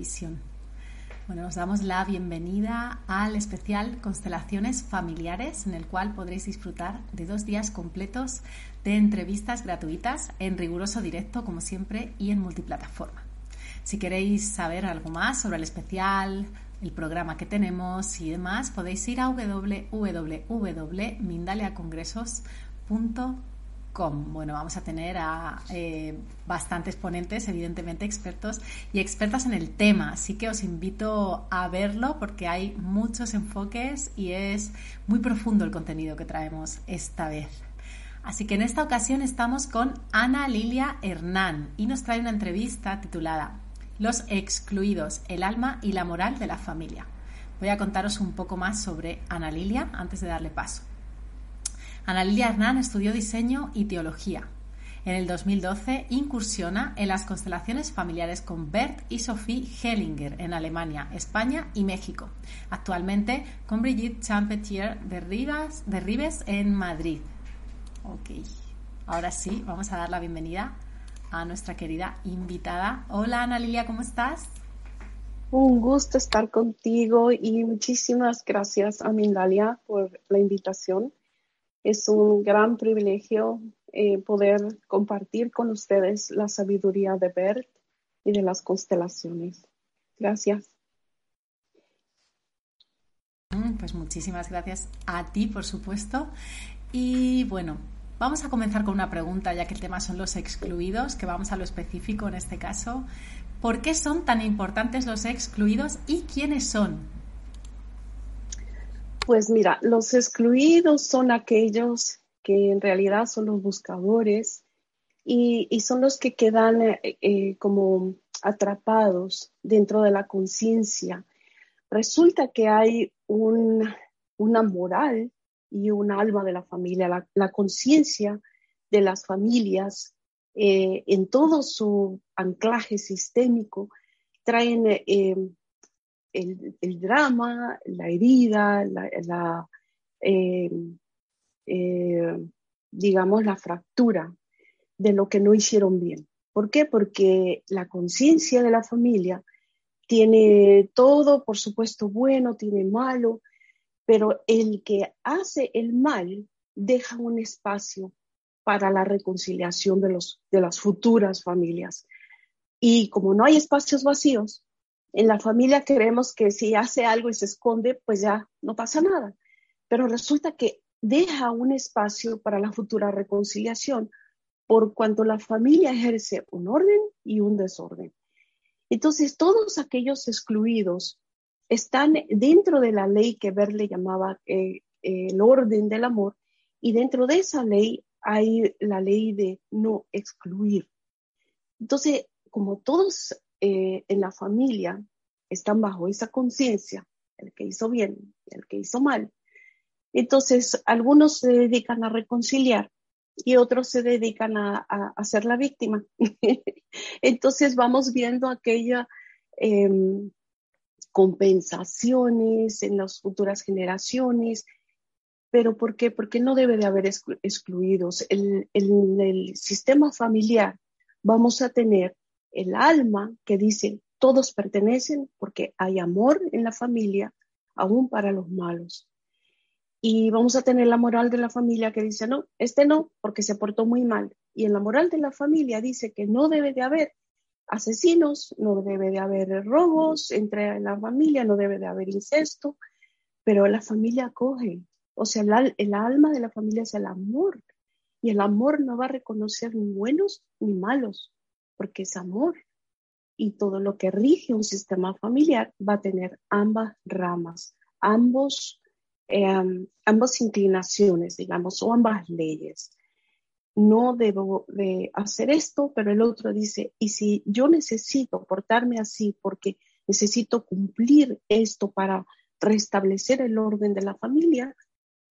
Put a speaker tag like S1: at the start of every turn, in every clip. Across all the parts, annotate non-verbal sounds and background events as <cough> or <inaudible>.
S1: Televisión. Bueno, os damos la bienvenida al especial Constelaciones Familiares, en el cual podréis disfrutar de dos días completos de entrevistas gratuitas en riguroso directo, como siempre, y en multiplataforma. Si queréis saber algo más sobre el especial, el programa que tenemos y demás, podéis ir a bueno, vamos a tener a eh, bastantes ponentes, evidentemente expertos y expertas en el tema, así que os invito a verlo porque hay muchos enfoques y es muy profundo el contenido que traemos esta vez. Así que en esta ocasión estamos con Ana Lilia Hernán y nos trae una entrevista titulada Los excluidos, el alma y la moral de la familia. Voy a contaros un poco más sobre Ana Lilia antes de darle paso. Ana Lilia Hernán estudió diseño y teología. En el 2012 incursiona en las constelaciones familiares con Bert y Sophie Hellinger en Alemania, España y México. Actualmente con Brigitte Champetier de, Rivas, de Ribes en Madrid. Ok, ahora sí, vamos a dar la bienvenida a nuestra querida invitada. Hola Ana Lilia, ¿cómo estás?
S2: Un gusto estar contigo y muchísimas gracias a Mindalia por la invitación. Es un gran privilegio eh, poder compartir con ustedes la sabiduría de Bert y de las constelaciones. Gracias.
S1: Mm, pues muchísimas gracias a ti, por supuesto. Y bueno, vamos a comenzar con una pregunta, ya que el tema son los excluidos, que vamos a lo específico en este caso. ¿Por qué son tan importantes los excluidos y quiénes son?
S2: Pues mira, los excluidos son aquellos que en realidad son los buscadores y, son los que quedan eh, eh, como atrapados dentro de la conciencia. Resulta que hay una moral y un alma de la familia, la, conciencia de las familias eh, en todo su anclaje sistémico traen el, drama, la herida, la, eh, digamos, la fractura de lo que no hicieron bien. ¿Por qué? Porque la conciencia de la familia tiene todo, por supuesto, bueno, tiene malo, pero el que hace el mal deja un espacio para la reconciliación de, los, de las futuras familias. Y como no hay espacios vacíos, en la familia creemos que si hace algo y se esconde, pues ya no pasa nada. Pero resulta que deja un espacio para la futura reconciliación por cuanto la familia ejerce un orden y un desorden. Entonces, todos aquellos excluidos están dentro de la ley que Berle llamaba eh, el orden del amor y dentro de esa ley hay la ley de no excluir. Entonces, como todos eh, en la familia están bajo esa conciencia, el que hizo bien y el que hizo mal. Entonces, algunos se dedican a reconciliar y otros se dedican a, a, ser la víctima. <laughs> Entonces, vamos viendo aquella em, compensaciones en las futuras generaciones. ¿Pero por qué? Porque no debe de haber excluidos. En el sistema familiar vamos a tener el alma que dice, todos pertenecen porque hay amor en la familia, aún para los malos. Y vamos a tener la moral de la familia que dice, no, este no, porque se portó muy mal. Y en la moral de la familia dice que no debe de haber asesinos, no debe de haber robos entre la familia, no debe de haber incesto, pero la familia acoge. O sea, el, alma de la familia es el amor. Y el amor no va a reconocer ni buenos ni malos, porque es amor. Y todo lo que rige un sistema familiar va a tener ambas ramas, ambos Em, ambas inclinaciones, digamos, o ambas leyes. No debo de hacer esto, pero el otro dice, y si yo necesito portarme así porque necesito cumplir esto para restablecer el orden de la familia,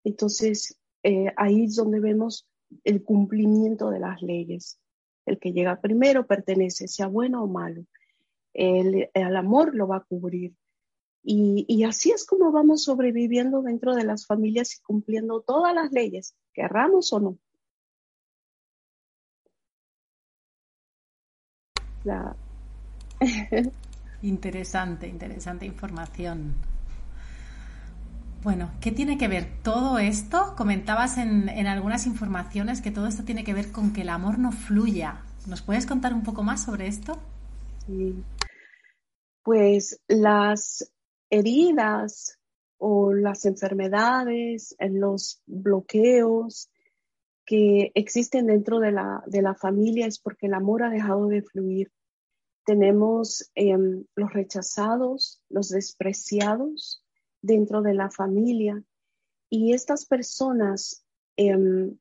S2: entonces eh, ahí es donde vemos el cumplimiento de las leyes. El que llega primero pertenece, sea bueno o malo. El, el amor lo va a cubrir. Y, así es como vamos sobreviviendo dentro de las familias y cumpliendo todas las leyes, querramos o no. <laughs>
S1: interesante, interesante información. Bueno, ¿qué tiene que ver todo esto? Comentabas en, en, algunas informaciones que todo esto tiene que ver con que el amor no fluya. ¿Nos puedes contar un poco más sobre esto?
S2: Sí. Pues las heridas o las enfermedades, los bloqueos que existen dentro de la, de la familia es porque el amor ha dejado de fluir. Tenemos em, los rechazados, los despreciados dentro de la familia y estas personas em,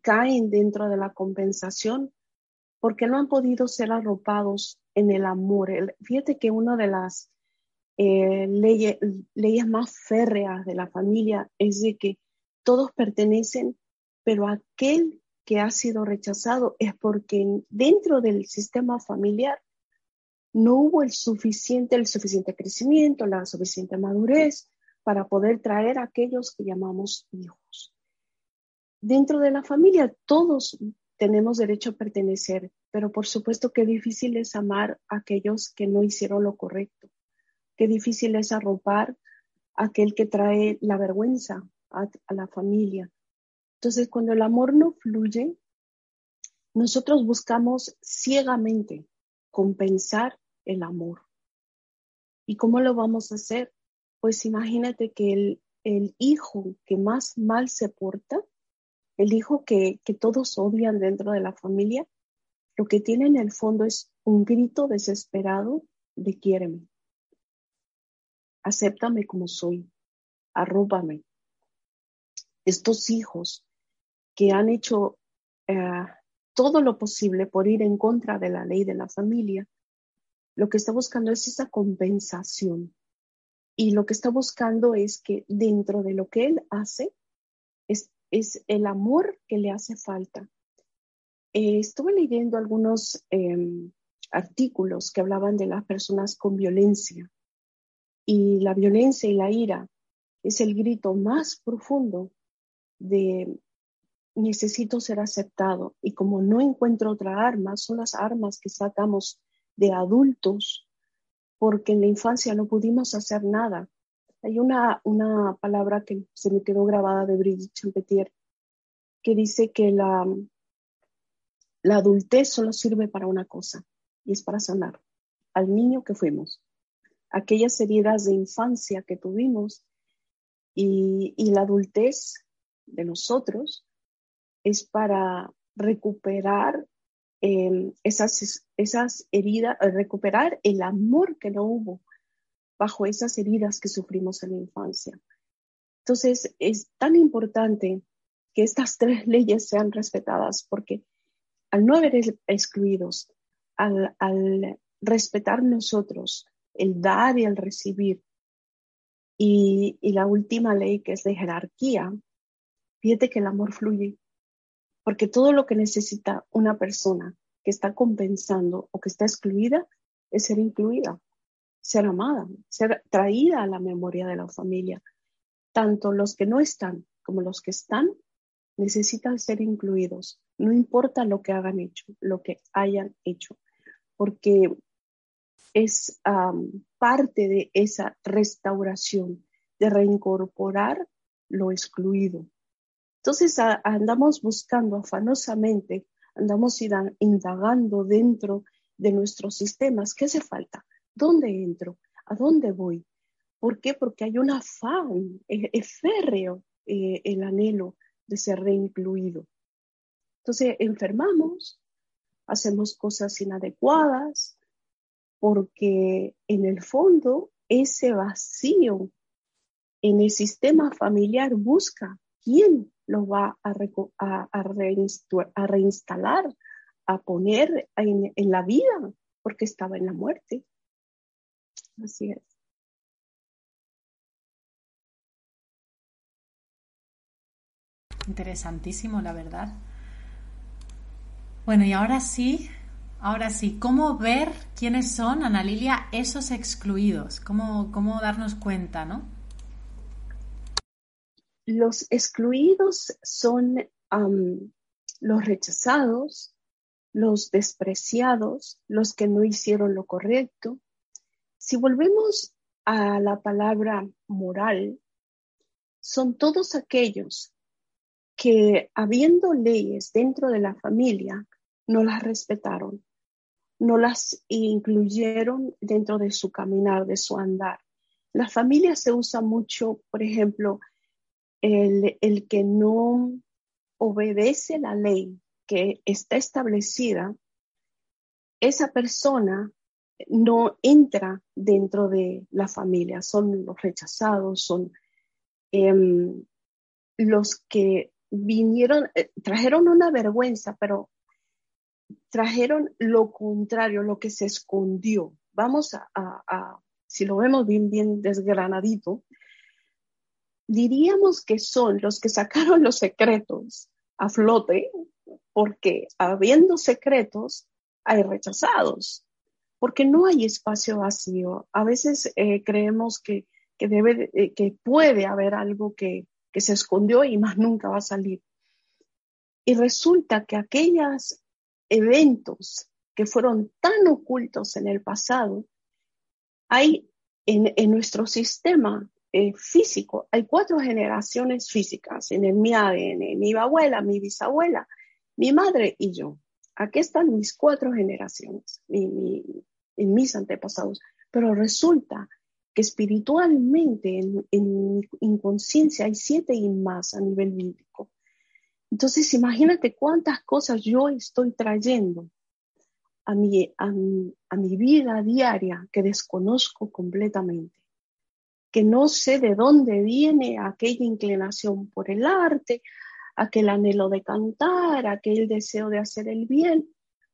S2: caen dentro de la compensación porque no han podido ser arropados en el amor. fíjate que una de las eh, leyes, leyes más férreas de la familia es de que todos pertenecen, pero aquel que ha sido rechazado es porque dentro del sistema familiar no hubo el suficiente, el suficiente crecimiento, la suficiente madurez para poder traer a aquellos que llamamos hijos. Dentro de la familia todos tenemos derecho a pertenecer, pero por supuesto que difícil es amar a aquellos que no hicieron lo correcto Qué difícil es arropar a aquel que trae la vergüenza a, la familia. Entonces, cuando el amor no fluye, nosotros buscamos ciegamente compensar el amor. ¿Y cómo lo vamos a hacer? Pues imagínate que el hijo que más mal se porta, el hijo que, todos odian dentro de la familia, lo que tiene en el fondo es un grito desesperado de quiéreme acéptame como soy, arróbame. Estos hijos que han hecho eh, todo lo posible por ir en contra de la ley de la familia, lo que está buscando es esa compensación. Y lo que está buscando es que dentro de lo que él hace, es, el amor que le hace falta. Eh, estuve leyendo algunos em, artículos que hablaban de las personas con violencia y la violencia y la ira es el grito más profundo de necesito ser aceptado. Y como no encuentro otra arma, son las armas que sacamos de adultos, porque en la infancia no pudimos hacer nada. Hay una, una palabra que se me quedó grabada de Brigitte Champetier, que dice que la, la adultez solo sirve para una cosa, y es para sanar al niño que fuimos aquellas heridas de infancia que tuvimos y, la adultez de nosotros es para recuperar em, esas, esas heridas, recuperar el amor que no hubo bajo esas heridas que sufrimos en la infancia. Entonces, es tan importante que estas tres leyes sean respetadas porque al no haber excluidos, al, respetar nosotros el dar y el recibir. Y, la última ley que es de jerarquía, fíjate que el amor fluye, porque todo lo que necesita una persona que está compensando o que está excluida es ser incluida, ser amada, ser traída a la memoria de la familia. Tanto los que no están como los que están necesitan ser incluidos, no importa lo que hagan hecho, lo que hayan hecho, porque es parte de esa restauración, de reincorporar lo excluido. Entonces andamos buscando afanosamente, andamos indagando dentro de nuestros sistemas. ¿Qué hace falta? ¿Dónde entro? ¿A dónde voy? ¿Por qué? Porque hay un afán, es, férreo eh, el anhelo de ser reincluido. Entonces enfermamos, hacemos cosas inadecuadas, porque en el fondo ese vacío en el sistema familiar busca quién lo va a, reinstalar, a poner en la vida, porque estaba en la muerte. Así es.
S1: Interesantísimo, la verdad. Bueno, y ahora sí, ahora sí, ¿cómo ver quiénes son, Ana Lilia, esos excluidos? ¿Cómo, cómo darnos cuenta, no?
S2: Los excluidos son los rechazados, los despreciados, los que no hicieron lo correcto. Si volvemos a la palabra moral, son todos aquellos que habiendo leyes dentro de la familia, no las respetaron, no las incluyeron dentro de su caminar, de su andar. La familia se usa mucho, por ejemplo, el, el que no obedece la ley que está establecida, esa persona no entra dentro de la familia, son los rechazados, son em, los que vinieron, eh, trajeron una vergüenza, pero trajeron lo contrario, lo que se escondió. Vamos a, si lo vemos bien, bien desgranadito, diríamos que son los que sacaron los secretos a flote, porque habiendo secretos, hay rechazados, porque no hay espacio vacío. A veces eh, creemos que, que, debe, eh, que puede haber algo que, que se escondió y más nunca va a salir. Y resulta que aquellos eventos que fueron tan ocultos en el pasado, hay en, nuestro sistema eh, físico, hay cuatro generaciones físicas en el mi ADN, mi abuela, mi bisabuela, mi madre y yo. Aquí están mis cuatro generaciones, en mis antepasados. Pero resulta que espiritualmente en, en inconsciencia hay siete y más a nivel bíblico. Entonces, imagínate cuántas cosas yo estoy trayendo a mi, a, a mi vida diaria que desconozco completamente, que no sé de dónde viene aquella inclinación por el arte, aquel anhelo de cantar, aquel deseo de hacer el bien,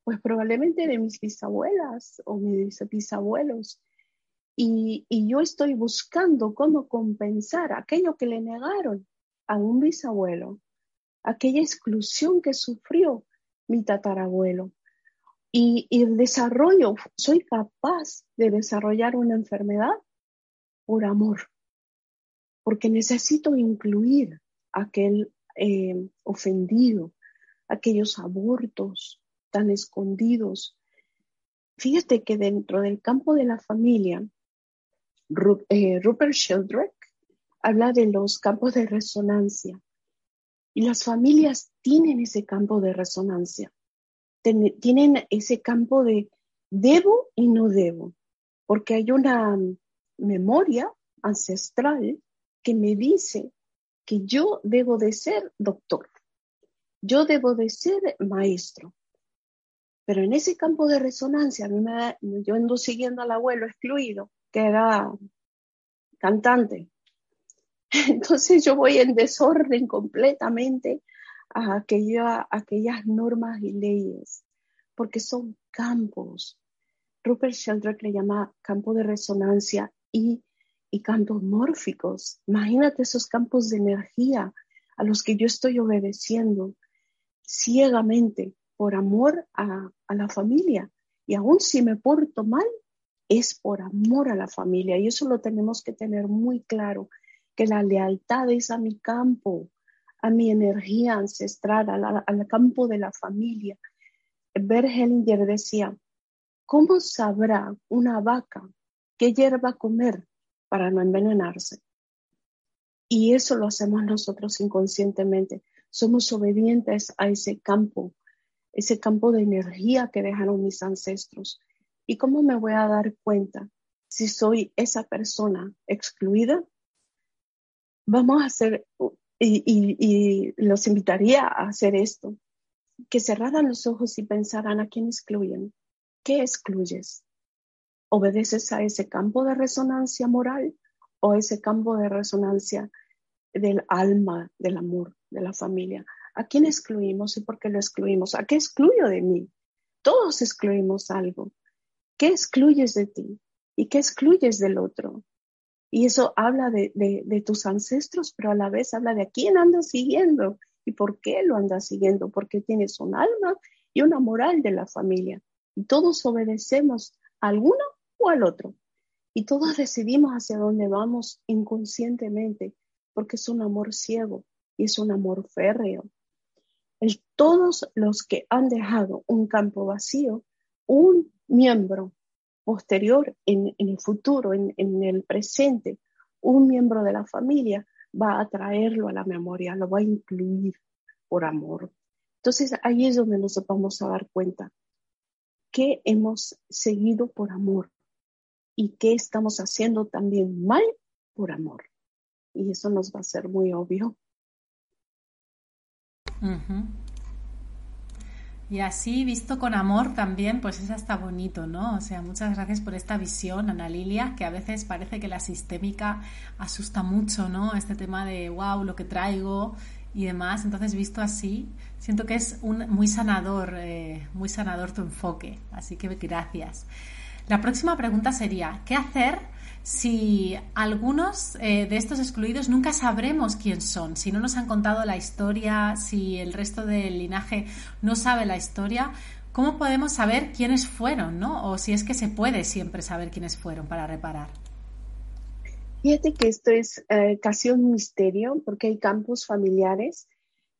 S2: pues probablemente de mis bisabuelas o mis bisabuelos y, yo estoy buscando cómo compensar aquello que le negaron a un bisabuelo, aquella exclusión que sufrió mi tatarabuelo. Y, el desarrollo, soy capaz de desarrollar una enfermedad por amor, porque necesito incluir aquel eh, ofendido, aquellos abortos tan escondidos. Fíjate que dentro del campo de la familia eh, Rupert Sheldrake habla de los campos de resonancia y las familias tienen ese campo de resonancia, tienen ese campo de debo y no debo, porque hay una memoria ancestral que me dice que yo debo de ser doctor, yo debo de ser maestro. Pero en ese campo de resonancia, yo ando siguiendo al abuelo excluido, que era cantante. <laughs> Entonces yo voy en desorden completamente a aquellas normas y leyes, porque son campos. Rupert Sheldrake le llama campo de resonancia y, y campos mórficos. Imagínate esos campos de energía a los que yo estoy obedeciendo ciegamente por amor a, la familia. Y aún si me porto mal, es por amor a la familia y eso lo tenemos que tener muy claro, que la lealtad es a mi campo, a mi energía ancestral, al campo de la familia. Bert decía, ¿cómo sabrá una vaca qué hierba comer para no envenenarse? Y eso lo hacemos nosotros inconscientemente. Somos obedientes a ese campo, ese campo de energía que dejaron mis ancestros. ¿Y cómo me voy a dar cuenta si soy esa persona excluida? Vamos a hacer, y, los invitaría a hacer esto, que cerraran los ojos y pensaran a quién excluyen. ¿Qué excluyes? ¿Obedeces a ese campo de resonancia moral o ese campo de resonancia del alma, del amor, de la familia? ¿A quién excluimos y por qué lo excluimos? ¿A qué excluyo de mí? Todos excluimos algo. ¿Qué excluyes de ti? ¿Y qué excluyes del otro? Y eso habla de, tus ancestros, pero a la vez habla de a quién andas siguiendo y por qué lo andas siguiendo, porque tienes un alma y una moral de la familia. Y todos obedecemos a alguno o al otro. Y todos decidimos hacia dónde vamos inconscientemente, porque es un amor ciego y es un amor férreo. El, todos los que han dejado un campo vacío, un miembro posterior, en, el futuro, en, el presente, un miembro de la familia va a traerlo a la memoria, lo va a incluir por amor. Entonces ahí es donde nos vamos a dar cuenta que hemos seguido por amor y que estamos haciendo también mal por amor. Y eso nos va a ser muy obvio.
S1: Y así, visto con amor también, pues es hasta bonito, ¿no? O sea, muchas gracias por esta visión, Ana Lilia, que a veces parece que la sistémica asusta mucho, ¿no? Este tema de, wow, lo que traigo y demás. Entonces, visto así, siento que es un, muy sanador, eh, muy sanador tu enfoque. Así que gracias. La próxima pregunta sería, ¿qué hacer si algunos eh, de estos excluidos nunca sabremos quién son, si no nos han contado la historia, si el resto del linaje no sabe la historia, ¿cómo podemos saber quiénes fueron, no? O si es que se puede siempre saber quiénes fueron para reparar.
S2: Fíjate que esto es eh, casi un misterio porque hay campos familiares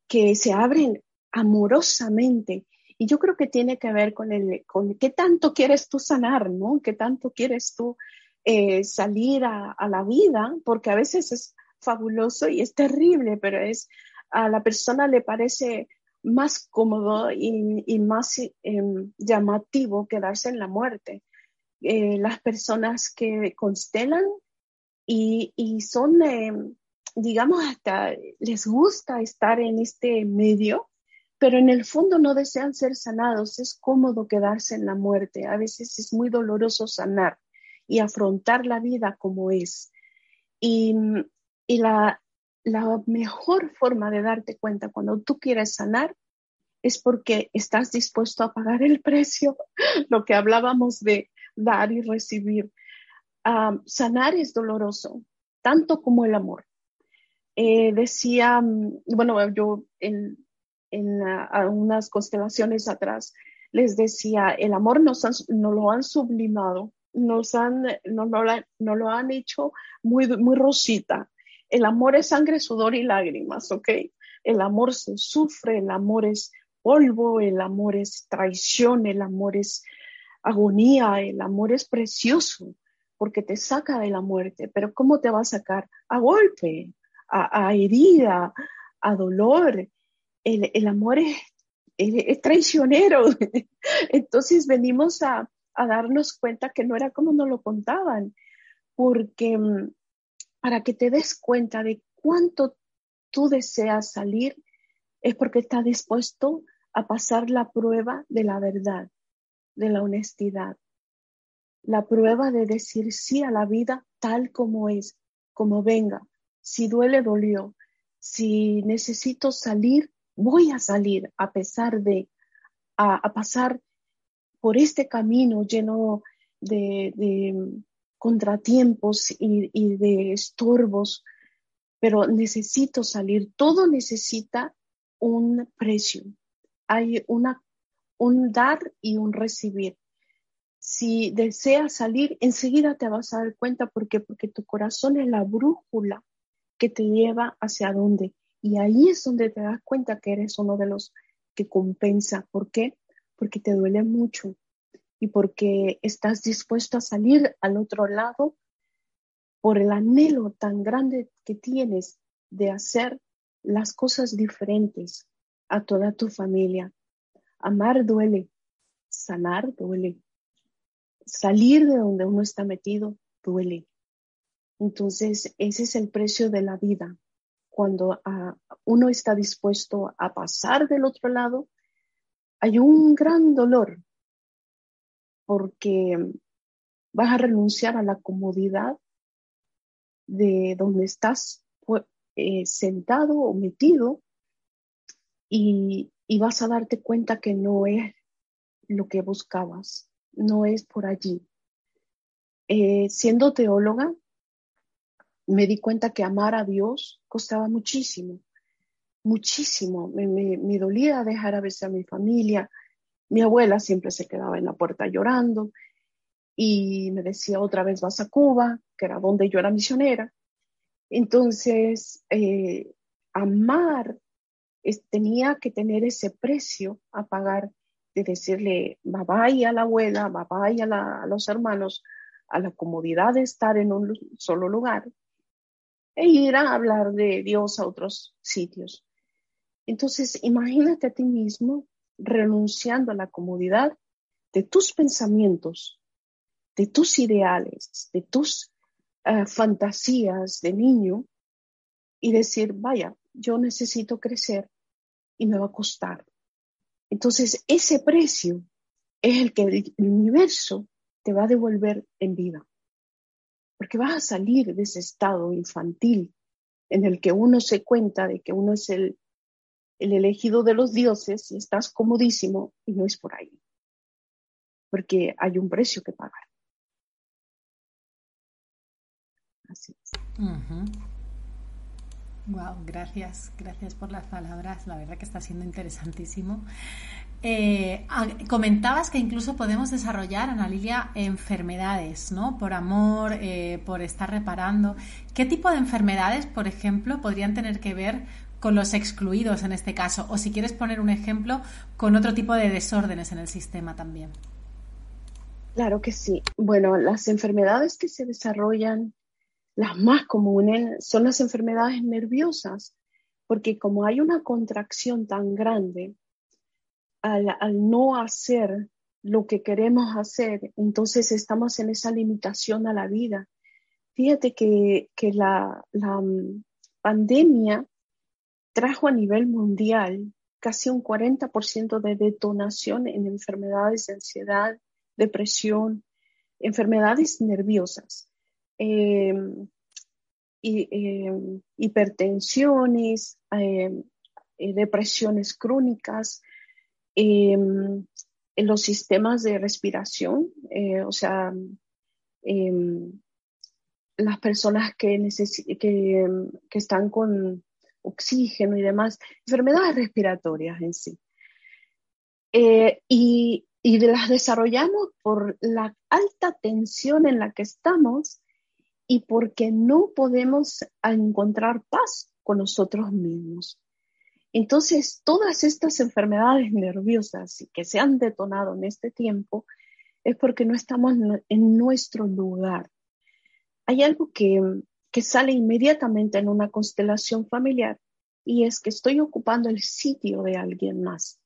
S2: que se abren amorosamente y yo creo que tiene que ver con el con qué tanto quieres tú sanar, ¿no? ¿Qué tanto quieres tú eh, salir a, la vida, porque a veces es fabuloso y es terrible, pero es a la persona le parece más cómodo y, más em, llamativo quedarse en la muerte. Eh, las personas que constelan y, son, em, digamos, hasta les gusta estar en este medio, pero en el fondo no desean ser sanados. Es cómodo quedarse en la muerte. A veces es muy doloroso sanar y afrontar la vida como es. Y, la, mejor forma de darte cuenta cuando tú quieres sanar es porque estás dispuesto a pagar el precio, <laughs> lo que hablábamos de dar y recibir. sanar es doloroso, tanto como el amor. Eh, decía, bueno, yo en, en unas constelaciones atrás les decía, el amor nos, nos lo han sublimado nos han, no, no, lo han hecho muy, muy rosita. El amor es sangre, sudor y lágrimas, ¿ok? El amor se sufre, el amor es polvo, el amor es traición, el amor es agonía, el amor es precioso porque te saca de la muerte. Pero ¿cómo te va a sacar? A golpe, a, herida, a dolor. El, amor es, es traicionero. <laughs> Entonces venimos a, a darnos cuenta que no era como nos lo contaban, porque mm, para que te des cuenta de cuánto tú deseas salir, es porque estás dispuesto a pasar la prueba de la verdad, de la honestidad, la prueba de decir sí a la vida tal como es, como venga. Si duele, dolió. Si necesito salir, voy a salir a pesar de, a, a pasar por este camino lleno de, contratiempos y, de estorbos, pero necesito salir. Todo necesita un precio. Hay una, un dar y un recibir. Si deseas salir, enseguida te vas a dar cuenta porque porque tu corazón es la brújula que te lleva hacia dónde. Y ahí es donde te das cuenta que eres uno de los que compensa. ¿Por qué? Porque te duele mucho y porque estás dispuesto a salir al otro lado por el anhelo tan grande que tienes de hacer las cosas diferentes a toda tu familia. Amar duele, sanar duele, salir de donde uno está metido duele. Entonces, ese es el precio de la vida. Cuando ah, uno está dispuesto a pasar del otro lado, hay un gran dolor porque vas a renunciar a la comodidad de donde estás eh, sentado o metido y, vas a darte cuenta que no es lo que buscabas, no es por allí. Eh, siendo teóloga, me di cuenta que amar a Dios costaba muchísimo, muchísimo. Me, dolía dejar a veces a mi familia. Mi abuela siempre se quedaba en la puerta llorando y me decía otra vez vas a Cuba, que era donde yo era misionera. Entonces, eh, amar tenía que tener ese precio a pagar de decirle bye bye a la abuela, bye bye a los hermanos, a la comodidad de estar en un solo lugar e ir a hablar de Dios a otros sitios. Entonces, imagínate a ti mismo renunciando a la comodidad de tus pensamientos, de tus ideales, de tus eh, fantasías de niño y decir, vaya, yo necesito crecer y me va a costar. Entonces, ese precio es el que el universo te va a devolver en vida. Porque vas a salir de ese estado infantil en el que uno se cuenta de que uno es el, el elegido de los dioses y estás comodísimo y no es por ahí. Porque hay un precio que pagar.
S1: Así es. Wow, gracias, gracias por las palabras. La verdad que está siendo interesantísimo. Eh, comentabas que incluso podemos desarrollar, Ana Lilia, enfermedades, ¿no? Por amor, eh, por estar reparando. ¿Qué tipo de enfermedades, por ejemplo, podrían tener que ver con los excluidos en este caso? O si quieres poner un ejemplo, con otro tipo de desórdenes en el sistema también.
S2: Claro que sí. Bueno, las enfermedades que se desarrollan las más comunes son las enfermedades nerviosas, porque como hay una contracción tan grande, al, no hacer lo que queremos hacer, entonces estamos en esa limitación a la vida. Fíjate que, la, la mm, pandemia trajo a nivel mundial casi un 40% de detonación en enfermedades de ansiedad, depresión, enfermedades nerviosas. Em, em, hipertensiones, em, eh, depresiones crónicas, en los sistemas de respiración, eh, o sea, las personas que, que, que, están con oxígeno y demás, enfermedades respiratorias en sí. Eh, y, y las desarrollamos por la alta tensión en la que estamos y porque no podemos encontrar paz con nosotros mismos. Entonces, todas estas enfermedades nerviosas que se han detonado en este tiempo es porque no estamos en nuestro lugar. Hay algo que, que sale inmediatamente en una constelación familiar y es que estoy ocupando el sitio de alguien más.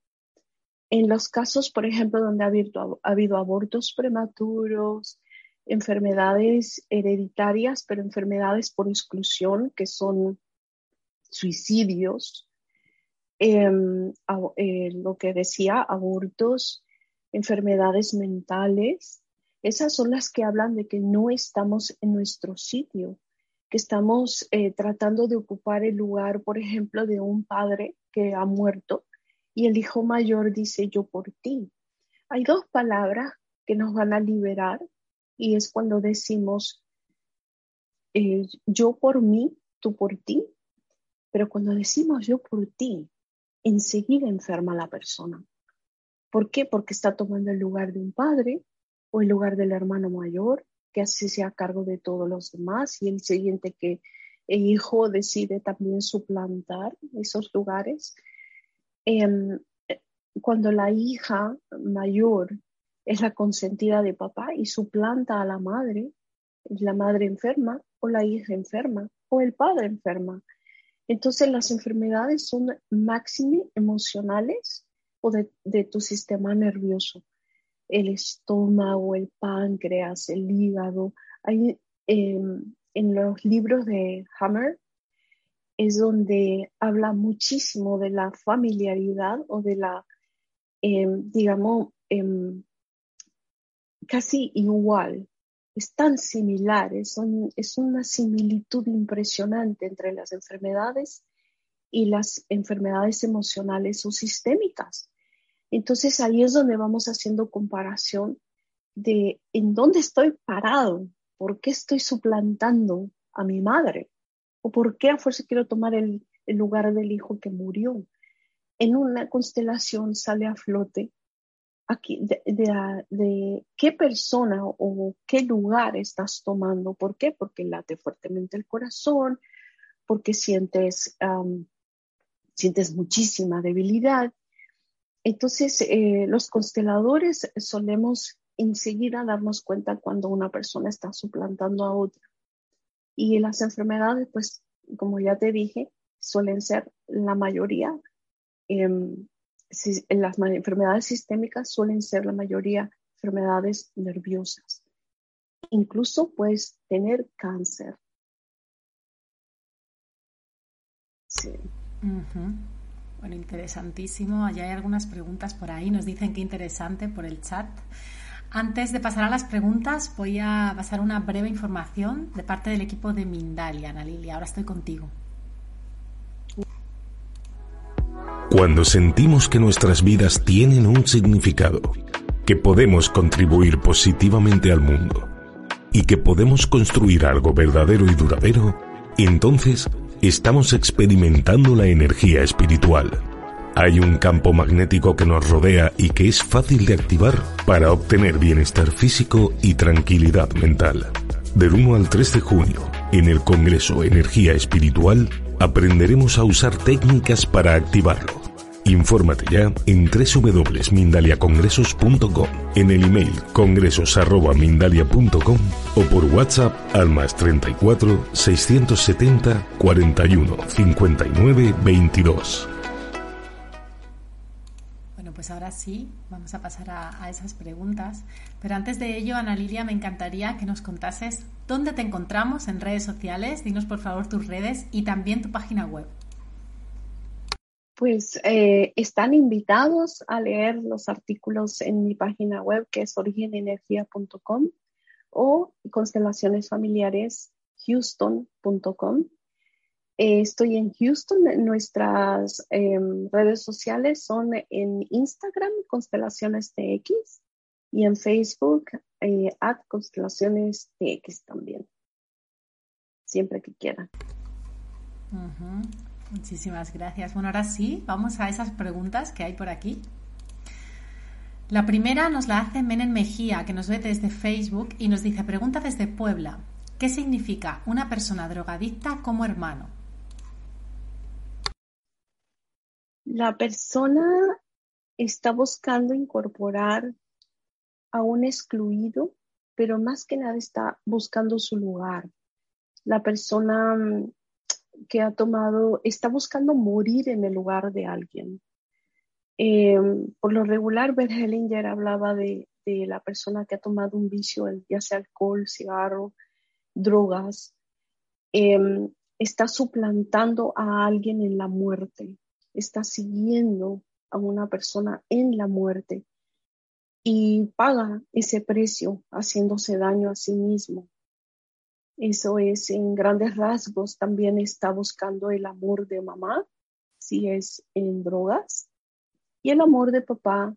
S2: En los casos, por ejemplo, donde ha habido, ha habido abortos prematuros, enfermedades hereditarias, pero enfermedades por exclusión, que son suicidios, em, eh, lo que decía, abortos, enfermedades mentales, esas son las que hablan de que no estamos en nuestro sitio, que estamos eh, tratando de ocupar el lugar, por ejemplo, de un padre que ha muerto y el hijo mayor dice yo por ti. Hay dos palabras que nos van a liberar y es cuando decimos eh, yo por mí, tú por ti, pero cuando decimos yo por ti, enseguida enferma la persona. ¿Por qué? Porque está tomando el lugar de un padre o el lugar del hermano mayor, que así se a cargo de todos los demás, y el siguiente que el hijo decide también suplantar esos lugares. Em, cuando la hija mayor es la consentida de papá y suplanta a la madre, la madre enferma o la hija enferma o el padre enferma. Entonces las enfermedades son máxime emocionales o de, tu sistema nervioso. El estómago, el páncreas, el hígado. Hay, em, en los libros de Hammer es donde habla muchísimo de la familiaridad o de la, em, digamos, em, casi igual, es tan similar, es, es una similitud impresionante entre las enfermedades y las enfermedades emocionales o sistémicas. Entonces ahí es donde vamos haciendo comparación de en dónde estoy parado, por qué estoy suplantando a mi madre o por qué a fuerza quiero tomar el, lugar del hijo que murió. En una constelación sale a flote aquí, de, qué persona o qué lugar estás tomando. ¿Por qué? Porque late fuertemente el corazón, porque sientes, sientes muchísima debilidad. Entonces, eh, los consteladores solemos enseguida darnos cuenta cuando una persona está suplantando a otra. Y las enfermedades, pues, como ya te dije, suelen ser la mayoría em, las enfermedades sistémicas suelen ser la mayoría enfermedades nerviosas. Incluso puedes tener cáncer.
S1: Sí. Bueno, interesantísimo. Allá hay algunas preguntas por ahí. Nos dicen que interesante por el chat. Antes de pasar a las preguntas, voy a pasar una breve información de parte del equipo de Mindalia, Ana Lilia. Ahora estoy contigo.
S3: Cuando sentimos que nuestras vidas tienen un significado, que podemos contribuir positivamente al mundo y que podemos construir algo verdadero y duradero, entonces estamos experimentando la energía espiritual. Hay un campo magnético que nos rodea y que es fácil de activar para obtener bienestar físico y tranquilidad mental. Del 1 al 3 de junio, en el Congreso Energía Espiritual, aprenderemos a usar técnicas para activarlo Infórmate ya en www.mindaliacongresos.com, en el email congresos.mindalia.com o por WhatsApp al más 34 670 41 59 22.
S1: Bueno, pues ahora sí, vamos a pasar a, a esas preguntas. Pero antes de ello, Ana Lilia, me encantaría que nos contases dónde te encontramos en redes sociales. Dinos por favor tus redes y también tu página web
S2: pues eh, están invitados a leer los artículos en mi página web que es origenenergia.com o constelaciones familiares houston.com. Eh, estoy en Houston, nuestras em, redes sociales son en Instagram, Constelaciones TX, y en Facebook, eh, at Constelaciones TX también, siempre que quieran.
S1: Muchísimas gracias. Bueno, ahora sí, vamos a esas preguntas que hay por aquí. La primera nos la hace Menen Mejía, que nos ve desde Facebook y nos dice, pregunta desde Puebla, ¿qué significa una persona drogadicta como hermano?
S2: La persona está buscando incorporar a un excluido, pero más que nada está buscando su lugar. La persona mm, que ha tomado, está buscando morir en el lugar de alguien. Eh, por lo regular, Bert Hellinger hablaba de, la persona que ha tomado un vicio, ya sea alcohol, cigarro, drogas, eh, está suplantando a alguien en la muerte, está siguiendo a una persona en la muerte y paga ese precio haciéndose daño a sí mismo. Eso es en grandes rasgos. También está buscando el amor de mamá, si es en drogas, y el amor de papá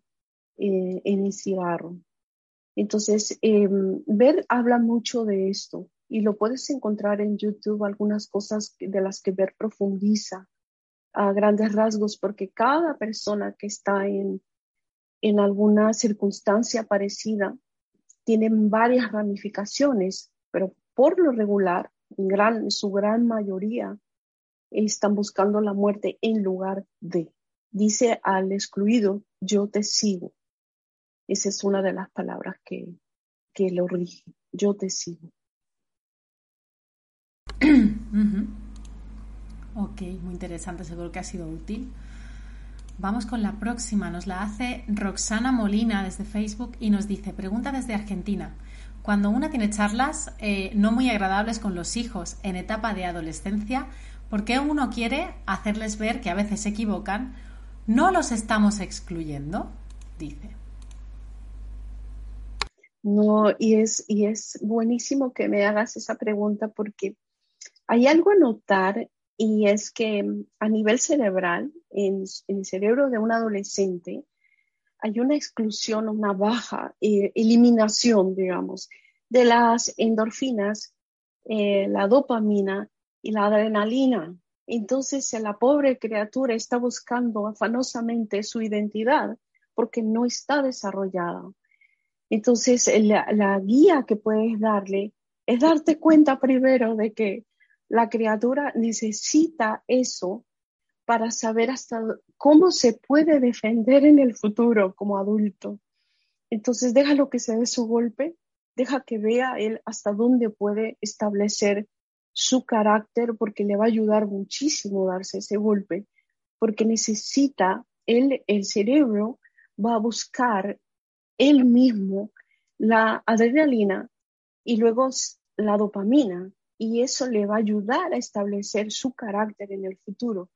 S2: eh, en el cigarro. Entonces, em, Ver habla mucho de esto y lo puedes encontrar en YouTube, algunas cosas de las que Ver profundiza a grandes rasgos, porque cada persona que está en, en alguna circunstancia parecida tiene varias ramificaciones, pero por lo regular, su gran mayoría, están buscando la muerte en lugar de. Dice al excluido, yo te sigo. Esa es una de las palabras que, que lo rige. Yo te sigo.
S1: Ok, muy interesante, seguro que ha sido útil. Vamos con la próxima, nos la hace Roxana Molina desde Facebook y nos dice, pregunta desde Argentina. Cuando una tiene charlas eh, no muy agradables con los hijos en etapa de adolescencia, ¿por qué uno quiere hacerles ver que a veces se equivocan? ¿No los estamos excluyendo? Dice.
S2: No, y es, y es buenísimo que me hagas esa pregunta porque hay algo a notar y es que mm, a nivel cerebral, en, el cerebro de un adolescente, hay una exclusión, una baja eh, eliminación, digamos, de las endorfinas, eh, la dopamina y la adrenalina. Entonces, la pobre criatura está buscando afanosamente su identidad porque no está desarrollada. Entonces, la guía que puedes darle es darte cuenta primero de que la criatura necesita eso para saber hasta cómo se puede defender en el futuro como adulto. Entonces, déjalo que se dé su golpe, deja que vea él hasta dónde puede establecer su carácter, porque le va a ayudar muchísimo darse ese golpe, porque necesita, él, el cerebro va a buscar él mismo la adrenalina y luego la dopamina, y eso le va a ayudar a establecer su carácter en el futuro.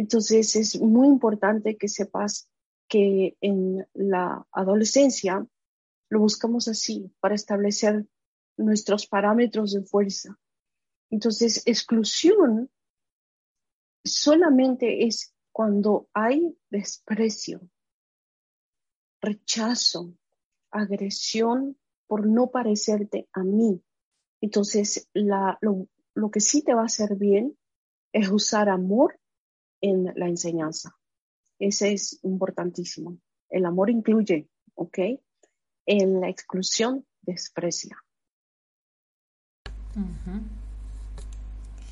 S2: Entonces es muy importante que sepas que en la adolescencia lo buscamos así para establecer nuestros parámetros de fuerza. Entonces, exclusión solamente es cuando hay desprecio, rechazo, agresión por no parecerte a mí, entonces, lo, que sí te va a hacer bien es usar amor en la enseñanza. Ese es importantísimo. El amor incluye, ¿ok? En la exclusión, desprecia.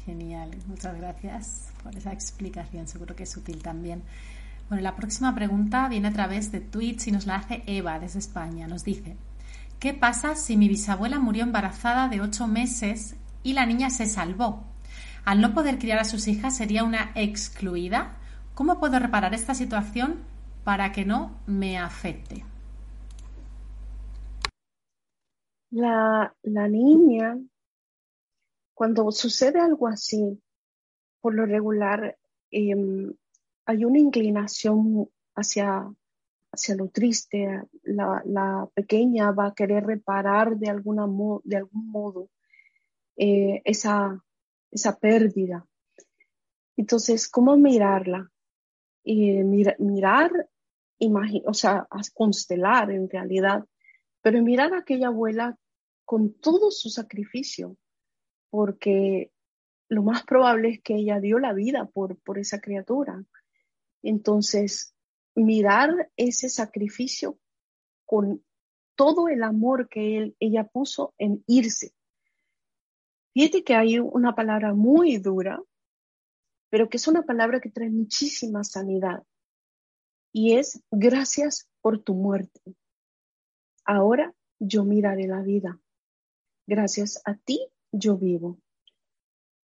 S1: Genial, muchas gracias por esa explicación, seguro que es útil también. Bueno, la próxima pregunta viene a través de tweets y nos la hace Eva desde España. Nos dice, ¿Qué pasa si mi bisabuela murió embarazada de ocho meses y la niña se salvó? Al no poder criar a sus hijas sería una excluida. ¿Cómo puedo reparar esta situación para que no me afecte?
S2: La, niña, cuando sucede algo así, por lo regular em, hay una inclinación hacia hacia lo triste, la, pequeña va a querer reparar de, alguna de algún modo eh, esa, esa pérdida. Entonces, ¿cómo mirarla? Y mirar, o sea, constelar en realidad, pero mirar a aquella abuela con todo su sacrificio, porque lo más probable es que ella dio la vida por, por esa criatura. Entonces, mirar ese sacrificio con todo el amor que él, ella puso en irse. Fíjate que hay una palabra muy dura, pero que es una palabra que trae muchísima sanidad. Y es gracias por tu muerte. Ahora yo miraré la vida. Gracias a ti yo vivo.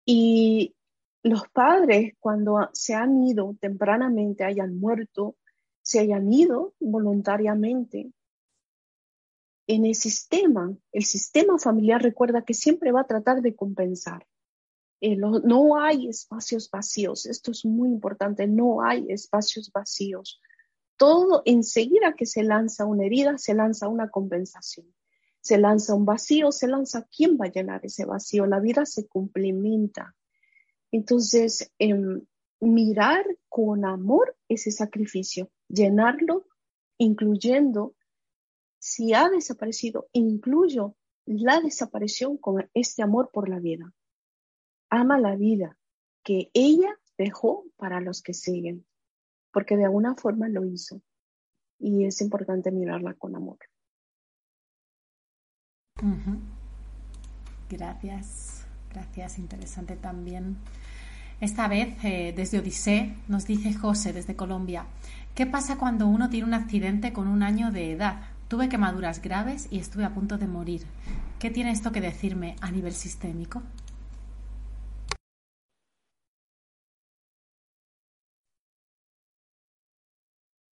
S2: Y los padres cuando se han ido tempranamente, hayan muerto, se hayan ido voluntariamente en el sistema, el sistema familiar recuerda que siempre va a tratar de compensar. Eh, no hay espacios vacíos, esto es muy importante, no hay espacios vacíos. Todo enseguida que se lanza una herida, se lanza una compensación. Se lanza un vacío, se lanza quién va a llenar ese vacío. La vida se complementa. Entonces, em, mirar con amor ese sacrificio llenarlo, incluyendo, si ha desaparecido, incluyo la desaparición con este amor por la vida. Ama la vida que ella dejó para los que siguen, porque de alguna forma lo hizo. Y es importante mirarla con amor.
S1: Gracias, gracias, interesante también. Esta vez, eh, desde Odisea, nos dice José, desde Colombia, ¿qué pasa cuando uno tiene un accidente con un año de edad? Tuve quemaduras graves y estuve a punto de morir. ¿Qué tiene esto que decirme a nivel sistémico?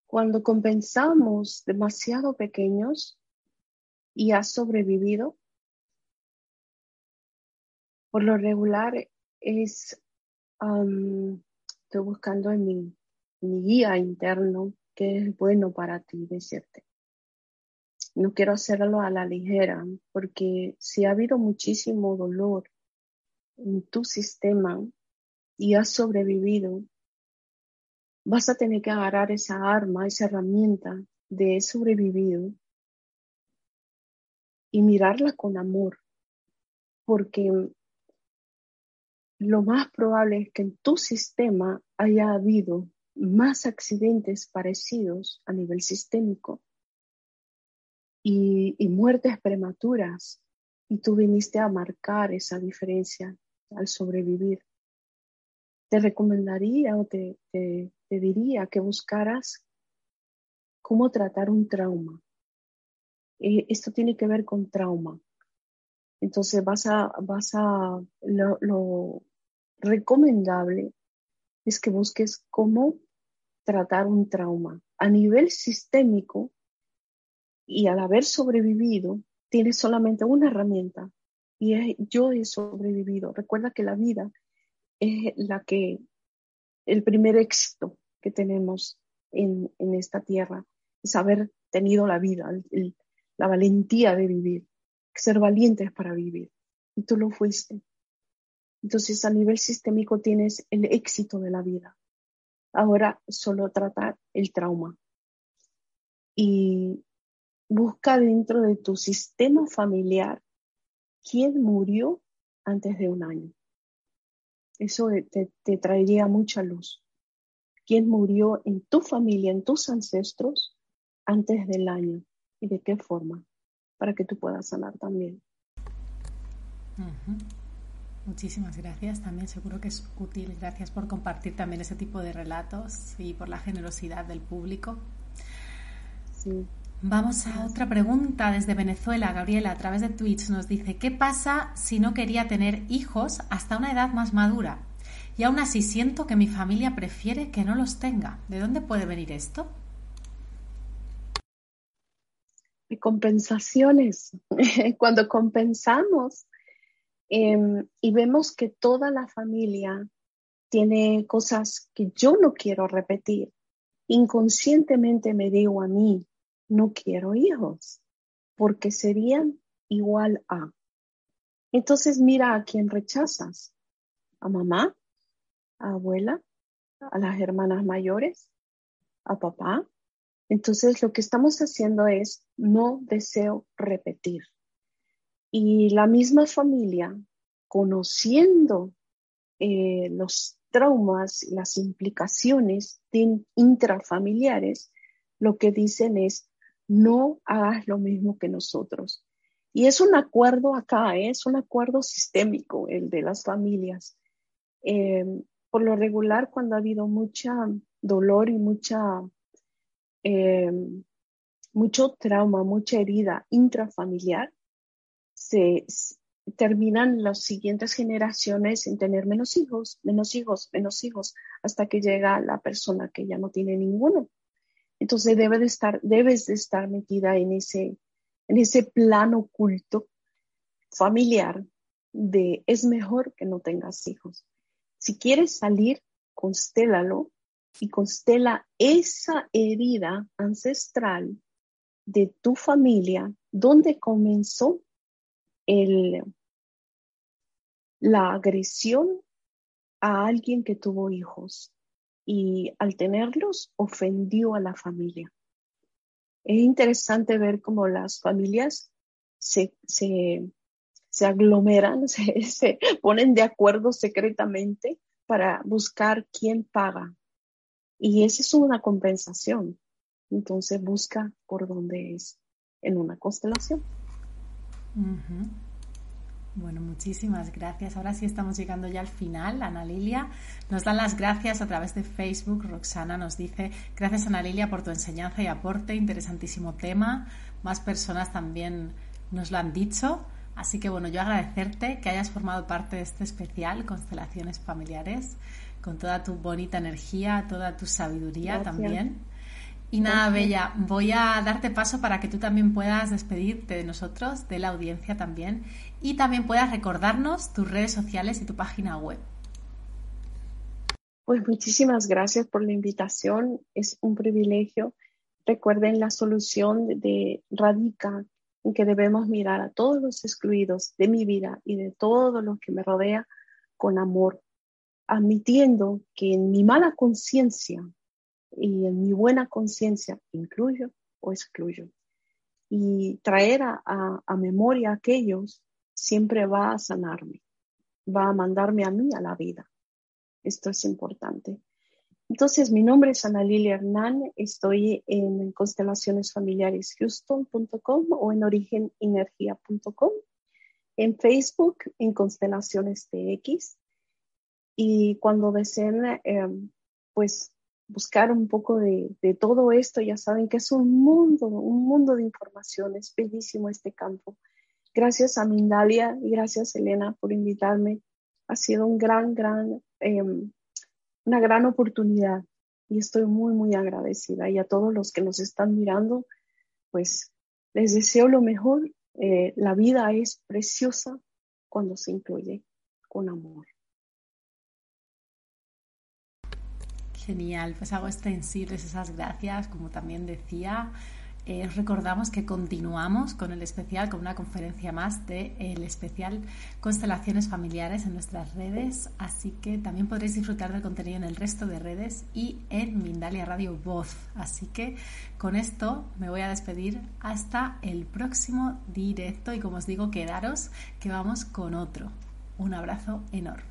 S2: Cuando compensamos demasiado pequeños y has sobrevivido, por lo regular es, estoy buscando en mi, mi guía interno qué es bueno para ti decirte. No quiero hacerlo a la ligera, porque si ha habido muchísimo dolor en tu sistema y has sobrevivido, vas a tener que agarrar esa arma, esa herramienta de sobrevivido y mirarla con amor, porque lo más probable es que en tu sistema haya habido más accidentes parecidos a nivel sistémico y, muertes prematuras y tú viniste a marcar esa diferencia al sobrevivir. Te recomendaría o te, te, diría que buscaras cómo tratar un trauma. Eh, esto tiene que ver con trauma. Entonces vas a, vas a, lo recomendable es que busques cómo tratar un trauma. A nivel sistémico, y al haber sobrevivido, tienes solamente una herramienta y es yo he sobrevivido. Recuerda que la vida es la que, el primer éxito que tenemos en, esta tierra, es haber tenido la vida, la valentía de vivir, ser valientes para vivir. Y tú lo fuiste. Entonces, a nivel sistémico tienes el éxito de la vida. Ahora solo tratar el trauma. Y busca dentro de tu sistema familiar quién murió antes de un año. Eso te, te traería mucha luz. ¿Quién murió en tu familia, en tus ancestros, antes del año? ¿Y de qué forma? Para que tú puedas sanar también.
S1: Muchísimas gracias. También seguro que es útil. Gracias por compartir también ese tipo de relatos y por la generosidad del público. Vamos a otra pregunta desde Venezuela. Gabriela, a través de Twitch, nos dice, ¿qué pasa si no quería tener hijos hasta una edad más madura? Y aún así siento que mi familia prefiere que no los tenga. ¿De dónde puede venir esto?
S2: De compensaciones. <laughs> Cuando compensamos Em, y vemos que toda la familia tiene cosas que yo no quiero repetir. Inconscientemente me digo a mí, no quiero hijos, porque serían igual a. Entonces mira a quién rechazas. A mamá, a abuela, a las hermanas mayores, a papá. Entonces lo que estamos haciendo es no deseo repetir. Y la misma familia, conociendo eh, los traumas las implicaciones intrafamiliares, lo que dicen es, no hagas lo mismo que nosotros. Y es un acuerdo acá, ¿eh? es un acuerdo sistémico el de las familias. Eh, por lo regular, cuando ha habido mucha dolor y mucha, mucho trauma, mucha herida intrafamiliar, se terminan las siguientes generaciones sin tener menos hijos, menos hijos, menos hijos, hasta que llega la persona que ya no tiene ninguno. Entonces debes de estar metida en ese, plano oculto familiar de es mejor que no tengas hijos. Si quieres salir, constélalo y constela esa herida ancestral de tu familia, donde comenzó la agresión a alguien que tuvo hijos y al tenerlos ofendió a la familia. Es interesante ver cómo las familias se, se, se aglomeran, <laughs> se, se, ponen de acuerdo secretamente para buscar quién paga. Y esa es una compensación. Entonces busca por dónde es en una constelación.
S1: Bueno, muchísimas gracias. Ahora sí estamos llegando ya al final. Ana Lilia nos da las gracias a través de Facebook. Roxana nos dice, gracias Ana Lilia por tu enseñanza y aporte, interesantísimo tema. Más personas también nos lo han dicho. Así que bueno, yo agradecerte que hayas formado parte de este especial, Constelaciones Familiares, con toda tu bonita energía, toda tu sabiduría también. Y nada, Bella, voy a darte paso para que tú también puedas despedirte de nosotros, de la audiencia también, y también puedas recordarnos tus redes sociales y tu página web.
S2: Pues muchísimas gracias por la invitación. Es un privilegio. Recuerden la solución de radica en que debemos mirar a todos los excluidos de mi vida y de todo lo que me rodea con amor, admitiendo que en mi mala conciencia y en mi buena conciencia incluyo o excluyo. Y traer a, a, memoria aquellos siempre va a sanarme, va a mandarme a mí a la vida. Esto es importante. Entonces, mi nombre es Ana Lilia Hernán, estoy en constelaciones familiares houston.com o en origenenergia.com, en Facebook en Constelaciones TX. Y cuando deseen, eh, pues buscar un poco de, todo esto, ya saben que es un mundo, un mundo de información, es bellísimo este campo. Gracias a Mindalia y gracias Elena por invitarme. Ha sido un gran, gran, em, una gran oportunidad y estoy muy, muy agradecida. Y a todos los que nos están mirando, pues les deseo lo mejor. Eh, la vida es preciosa cuando se incluye con amor.
S1: Genial, pues hago extensibles esas gracias, como también decía. Eh, recordamos que continuamos con el especial, con una conferencia más del el especial Constelaciones Familiares en nuestras redes, así que también podréis disfrutar del contenido en el resto de redes y en Mindalia Radio Voz. Así que con esto me voy a despedir hasta el próximo directo y como os digo, quedaros que vamos con otro. Un abrazo enorme.